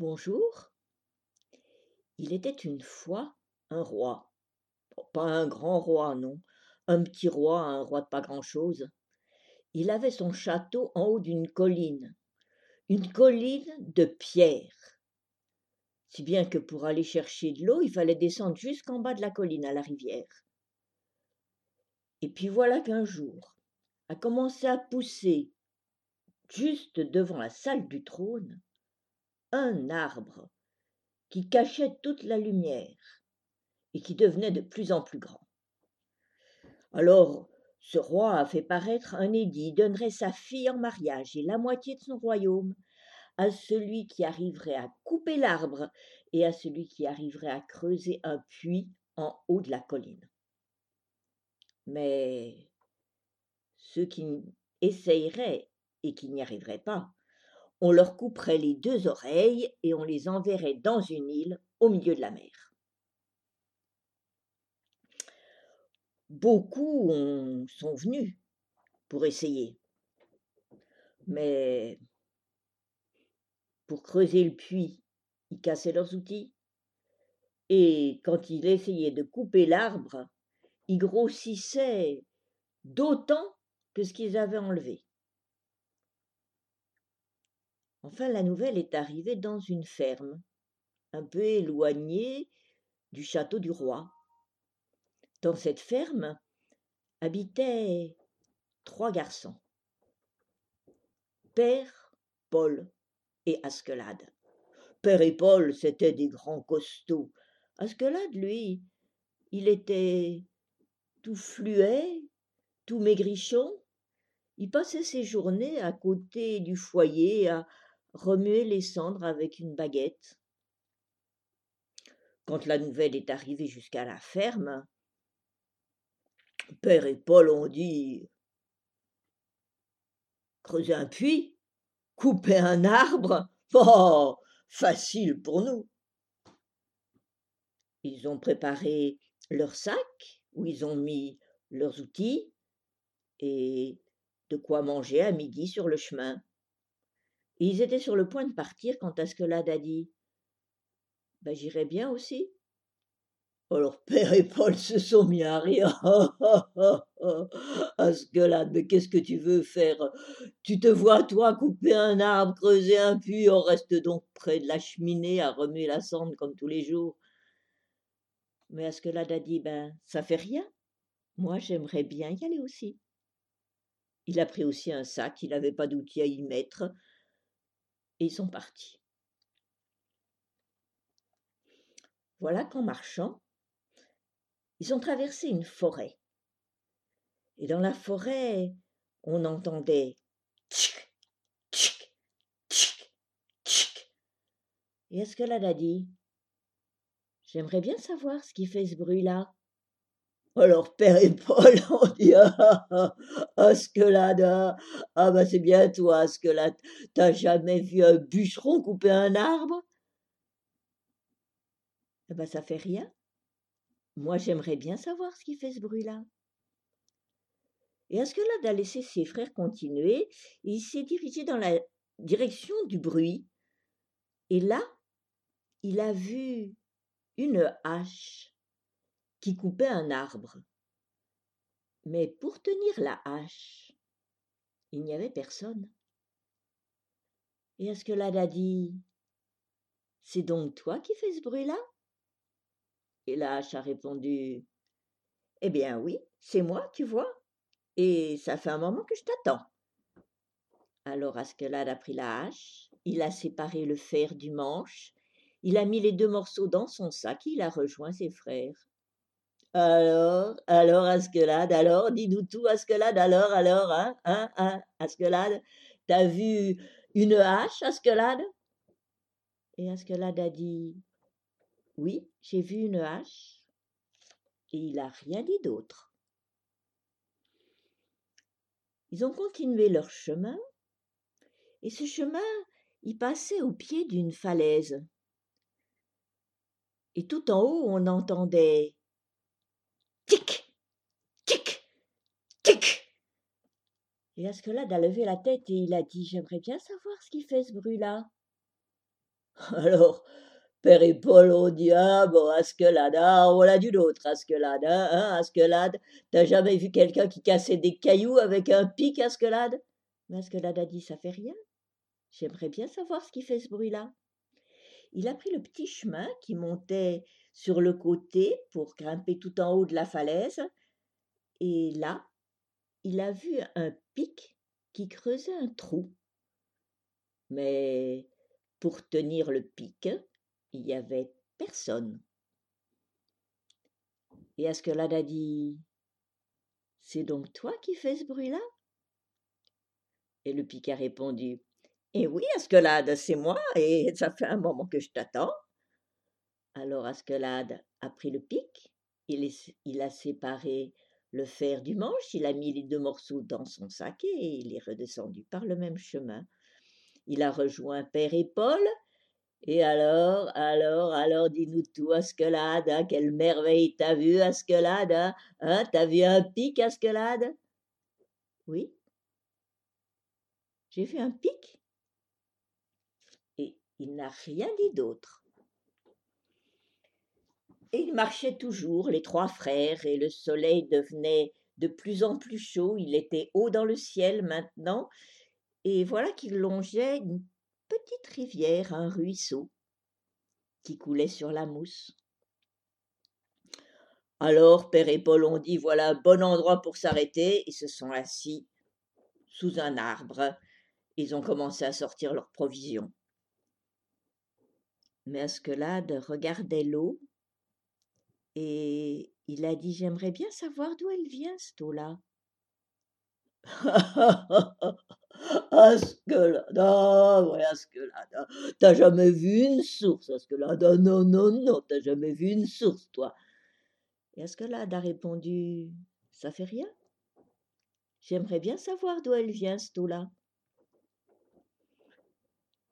Bonjour. Il était une fois un roi. Pas un grand roi, non. Un petit roi, un roi de pas grand-chose. Il avait son château en haut d'une colline. Une colline de pierre. Si bien que pour aller chercher de l'eau, il fallait descendre jusqu'en bas de la colline à la rivière. Et puis voilà qu'un jour a commencé à pousser, juste devant la salle du trône, un arbre qui cachait toute la lumière et qui devenait de plus en plus grand. Alors, ce roi a fait paraître un édit, donnerait sa fille en mariage et la moitié de son royaume à celui qui arriverait à couper l'arbre et à celui qui arriverait à creuser un puits en haut de la colline. Mais ceux qui essayeraient et qui n'y arriveraient pas on leur couperait les deux oreilles et on les enverrait dans une île au milieu de la mer. Beaucoup sont venus pour essayer, mais pour creuser le puits, ils cassaient leurs outils, et quand ils essayaient de couper l'arbre, ils grossissaient d'autant que ce qu'ils avaient enlevé. Enfin, la nouvelle est arrivée dans une ferme, un peu éloignée du château du roi. Dans cette ferme habitaient trois garçons. Père, Paul et Askelade. Père et Paul, c'étaient des grands costauds. Askelade, lui, il était tout fluet, tout maigrichon. Il passait ses journées à côté du foyer à, remuer les cendres avec une baguette. Quand la nouvelle est arrivée jusqu'à la ferme, Père et Paul ont dit Creuser un puits Couper un arbre Oh Facile pour nous Ils ont préparé leur sac où ils ont mis leurs outils et de quoi manger à midi sur le chemin ils étaient sur le point de partir quand Askelade a dit Ben, j'irai bien aussi. Alors Père et Paul se sont mis à rire. Askelade, mais qu'est-ce que tu veux faire? Tu te vois, toi, couper un arbre, creuser un puits, on reste donc près de la cheminée à remuer la cendre comme tous les jours. Mais Askelade a dit Ben, ça fait rien. Moi, j'aimerais bien y aller aussi. Il a pris aussi un sac, il n'avait pas d'outils à y mettre et ils sont partis. Voilà qu'en marchant, ils ont traversé une forêt. Et dans la forêt, on entendait tchic, tchic, tchic, tchic. Et Escalade a dit J'aimerais bien savoir ce qui fait ce bruit-là. Alors Père et Paul ont dit Ah, ah, ah Askelade, ah, ah bah c'est bien toi, Askelade. T'as jamais vu un bûcheron couper un arbre? Eh ben ça fait rien. Moi j'aimerais bien savoir ce qui fait ce bruit-là. Et Askelade a laissé ses frères continuer, il s'est dirigé dans la direction du bruit. Et là, il a vu une hache qui coupait un arbre. Mais pour tenir la hache, il n'y avait personne. Et Askelade a dit C'est donc toi qui fais ce bruit-là? Et la hache a répondu Eh bien oui, c'est moi, tu vois, et ça fait un moment que je t'attends. Alors Askelade a pris la hache, il a séparé le fer du manche, il a mis les deux morceaux dans son sac, il a rejoint ses frères. Alors, alors, Askelade, alors, dis-nous tout, Askelade, alors, alors, hein, hein, hein, Askelade, t'as vu une hache, Askelade Et Askelade a dit, oui, j'ai vu une hache, et il n'a rien dit d'autre. Ils ont continué leur chemin, et ce chemin, il passait au pied d'une falaise. Et tout en haut, on entendait Tic Tic Tic Et Askelade a levé la tête et il a dit J'aimerais bien savoir ce qui fait ce bruit-là. Alors, Paul ont dit Ah bon, Askelad, ah, on l'a d'une autre, Askelad, hein, hein, Askelad, t'as jamais vu quelqu'un qui cassait des cailloux avec un pic, Askelad? Mais a dit Ça fait rien. J'aimerais bien savoir ce qui fait ce bruit-là. Il a pris le petit chemin qui montait sur le côté pour grimper tout en haut de la falaise, et là, il a vu un pic qui creusait un trou. Mais pour tenir le pic, il n'y avait personne. Et Askelad a dit C'est donc toi qui fais ce bruit-là? Et le pic a répondu Eh oui, Askelad, c'est moi, et ça fait un moment que je t'attends. Alors Askelad a pris le pic, il, a séparé le fer du manche, il a mis les deux morceaux dans son sac et il est redescendu par le même chemin. Il a rejoint Père et Paul. Et alors, alors, alors, dis-nous tout, Askelade, hein, quelle merveille t'as vu, Askelade, hein, hein, t'as vu un pic, Askelade Oui. J'ai vu un pic Et il n'a rien dit d'autre. Et ils marchaient toujours, les trois frères, et le soleil devenait de plus en plus chaud, il était haut dans le ciel maintenant, et voilà qu'il longeait une petite rivière, un ruisseau, qui coulait sur la mousse. Alors Père et Paul ont dit voilà un bon endroit pour s'arrêter, ils se sont assis sous un arbre, ils ont commencé à sortir leurs provisions. Mais regardait l'eau et il a dit J'aimerais bien savoir d'où elle vient, cette eau-là. Askelada, ouais, Askelada, t'as jamais vu une source, Askelada, non, non, non, t'as jamais vu une source, toi. Et Askelada a répondu Ça fait rien. J'aimerais bien savoir d'où elle vient, cette eau-là.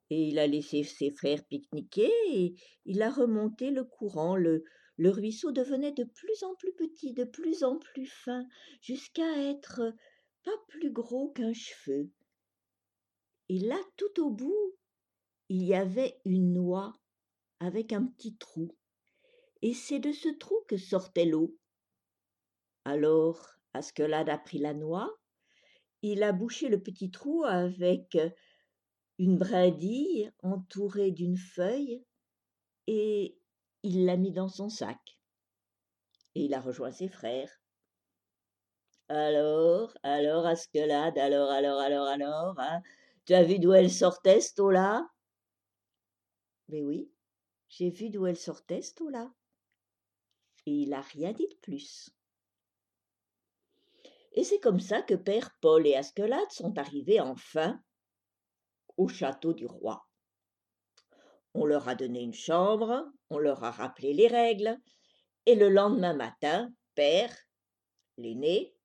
Et il a laissé ses frères pique-niquer et il a remonté le courant, le, le ruisseau devenait de plus en plus petit, de plus en plus fin, jusqu'à être pas plus gros qu'un cheveu. Et là, tout au bout, il y avait une noix avec un petit trou. Et c'est de ce trou que sortait l'eau. Alors, Askelad a pris la noix, il a bouché le petit trou avec une brindille entourée d'une feuille, et il l'a mis dans son sac. Et il a rejoint ses frères. Alors, alors, Askelade, alors, alors, alors, alors, hein, tu as vu d'où elle sortait, cette eau-là? Mais oui, j'ai vu d'où elle sortait, cette eau-là. Et il n'a rien dit de plus. Et c'est comme ça que Père Paul et Askelade sont arrivés enfin au château du roi. On leur a donné une chambre, on leur a rappelé les règles, et le lendemain matin, Père, l'aîné,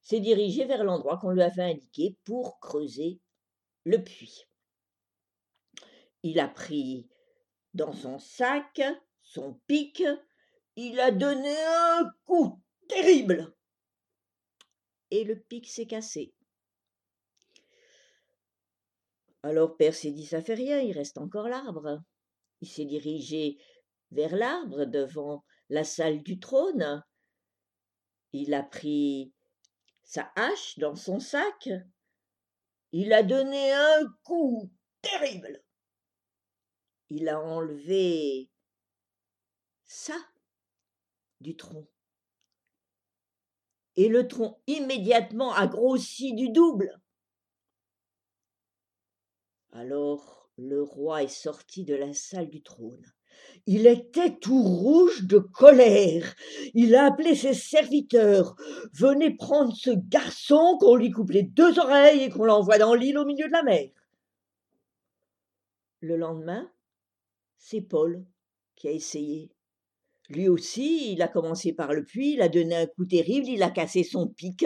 s'est dirigé vers l'endroit qu'on lui avait indiqué pour creuser le puits. Il a pris dans son sac son pic, il a donné un coup terrible, et le pic s'est cassé. Alors Père s'est dit ça fait rien, il reste encore l'arbre. Il s'est dirigé vers l'arbre devant la salle du trône. Il a pris sa hache dans son sac. Il a donné un coup terrible. Il a enlevé ça du tronc. Et le tronc immédiatement a grossi du double. Alors le roi est sorti de la salle du trône. Il était tout rouge de colère. Il a appelé ses serviteurs. Venez prendre ce garçon qu'on lui coupe les deux oreilles et qu'on l'envoie dans l'île au milieu de la mer. Le lendemain, c'est Paul qui a essayé. Lui aussi, il a commencé par le puits, il a donné un coup terrible, il a cassé son pic.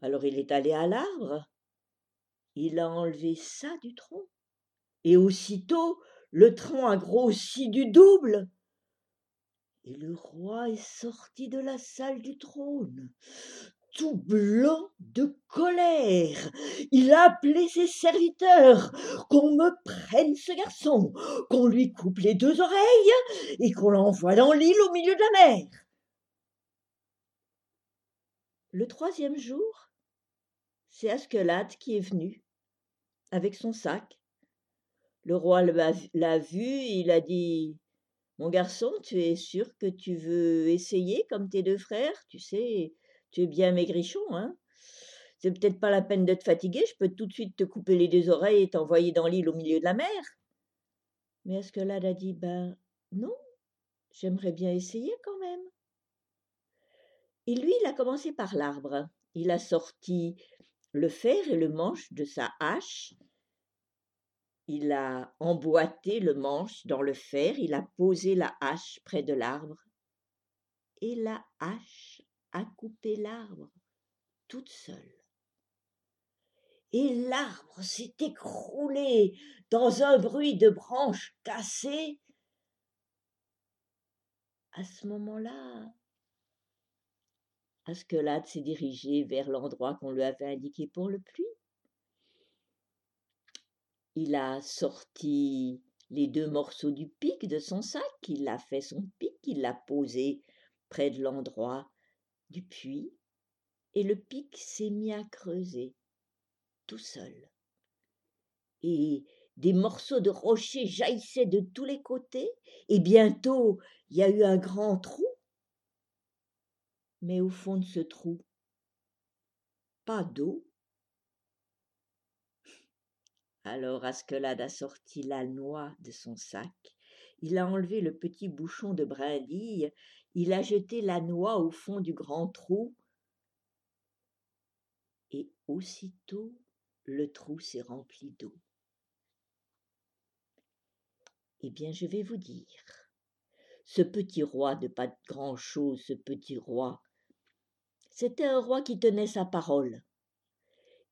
Alors il est allé à l'arbre, il a enlevé ça du tronc. Et aussitôt, le tronc a grossi du double. Et le roi est sorti de la salle du trône, tout blanc de colère. Il a appelé ses serviteurs qu'on me prenne ce garçon, qu'on lui coupe les deux oreilles et qu'on l'envoie dans l'île au milieu de la mer. Le troisième jour, c'est Askelad qui est venu avec son sac. Le roi l'a vu, il a dit Mon garçon, tu es sûr que tu veux essayer comme tes deux frères? Tu sais, tu es bien maigrichon, hein C'est peut-être pas la peine de te fatiguer, je peux tout de suite te couper les deux oreilles et t'envoyer dans l'île au milieu de la mer. Mais là, a dit Ben non, j'aimerais bien essayer quand même. Et lui, il a commencé par l'arbre. Il a sorti le fer et le manche de sa hache. Il a emboîté le manche dans le fer, il a posé la hache près de l'arbre. Et la hache a coupé l'arbre toute seule. Et l'arbre s'est écroulé dans un bruit de branches cassées. À ce moment-là, Askelad s'est dirigé vers l'endroit qu'on lui avait indiqué pour le puits. Il a sorti les deux morceaux du pic de son sac, il a fait son pic, il l'a posé près de l'endroit du puits, et le pic s'est mis à creuser tout seul. Et des morceaux de rochers jaillissaient de tous les côtés, et bientôt il y a eu un grand trou. Mais au fond de ce trou, pas d'eau. Alors Askelad a sorti la noix de son sac, il a enlevé le petit bouchon de brindille il a jeté la noix au fond du grand trou, et aussitôt le trou s'est rempli d'eau. Eh bien, je vais vous dire, ce petit roi de pas de grand-chose, ce petit roi, c'était un roi qui tenait sa parole.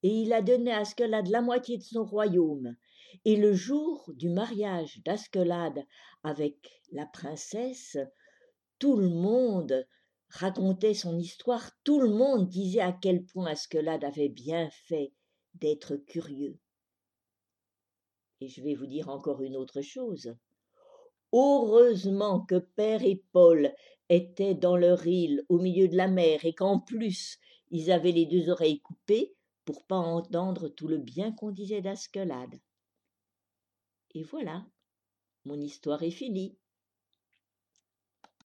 Et il a donné à Askelad la moitié de son royaume. Et le jour du mariage d'Askelad avec la princesse, tout le monde racontait son histoire, tout le monde disait à quel point Askelad avait bien fait d'être curieux. Et je vais vous dire encore une autre chose. Heureusement que Père et Paul étaient dans leur île au milieu de la mer et qu'en plus ils avaient les deux oreilles coupées pour pas entendre tout le bien qu'on disait d'Askelad. Et voilà, mon histoire est finie.